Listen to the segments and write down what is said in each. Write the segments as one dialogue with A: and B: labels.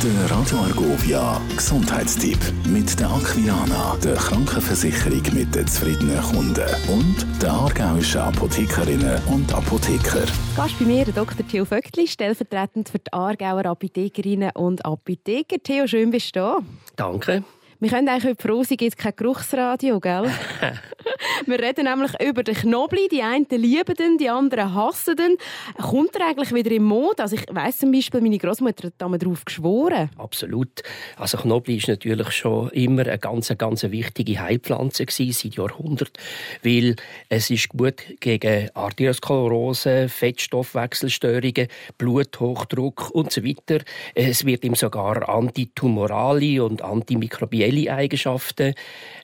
A: Der Radio Argovia Gesundheitstipp mit der Aquilana, der Krankenversicherung mit den zufriedenen Kunden und der aargauischen Apothekerinnen und Apotheker.
B: Gast bei mir der Dr. Theo Vöckli, stellvertretend für die Aargauer Apothekerinnen und Apotheker. Theo, schön bist du da.
C: Danke.
B: Wir können eigentlich heute froh sein, gibt es kein Geruchsradio, gell? Wir reden nämlich über den Knobli. Die einen lieben den, die anderen hassen den. Kommt er eigentlich wieder in Mode? Also ich weiss zum Beispiel, meine Großmutter hat damals darauf geschworen.
C: Absolut. Also Knobli ist natürlich schon immer eine ganz, ganz wichtige Heilpflanze gewesen, seit Jahrhunderten, weil es ist gut gegen Arteriosklerose, Fettstoffwechselstörungen, Bluthochdruck und so weiter. Es wird ihm sogar antitumorale und antimikrobielle Eigenschaften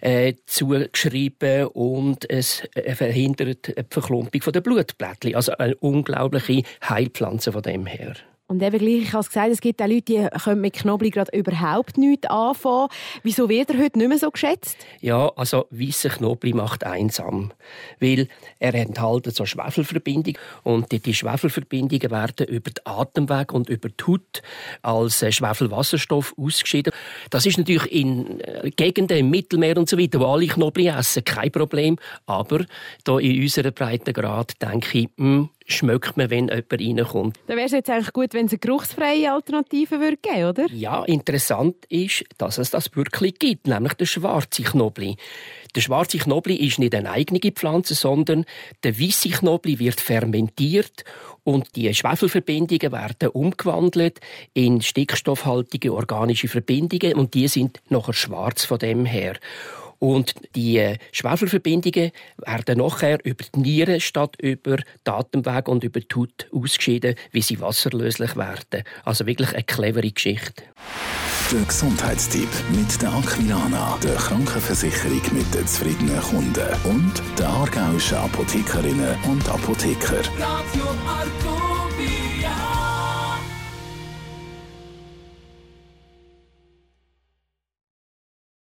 C: äh, zugeschrieben und es verhindert die Verklumpung der Blutblättchen. Also eine unglaubliche Heilpflanze von dem her.
B: Und eben gleich, ich habe gesagt, es gibt auch Leute, die können mit Knoblauch gerade überhaupt nichts anfangen. Wieso wird er heute nicht mehr so geschätzt?
C: Ja, also weißer Knoblauch macht einsam, weil er enthält so Schwefelverbindungen und die, Schwefelverbindungen werden über den Atemweg und über die Haut als äh, Schwefelwasserstoff ausgeschieden. Das ist natürlich in äh, Gegenden im Mittelmeer und so weiter, wo alle Knoblauch essen, kein Problem. Aber hier in unserer Breitengrad denke ich, mh, hm, schmeckt man, wenn jemand reinkommt.
B: Dann wäre es jetzt eigentlich gut, wenn es eine geruchsfreie Alternative würde geben, oder?
C: Ja, interessant ist, dass es das wirklich gibt, nämlich der schwarze Knobli. Der schwarze Knobli ist nicht eine eigene Pflanze, sondern der weiße Knobli wird fermentiert und die Schwefelverbindungen werden umgewandelt in stickstoffhaltige organische Verbindungen und die sind nachher schwarz von dem her. Und die äh, Schwefelverbindungen werden nachher über die Nieren statt über den Atemweg und über die Haut ausgeschieden, wie sie wasserlöslich werden. Also wirklich eine clevere Geschichte.
A: Der Gesundheitstipp mit der Aquilana, der Krankenversicherung mit den zufriedenen Kunden und der aargauischen Apothekerinnen und Apotheker. Radio Argovia.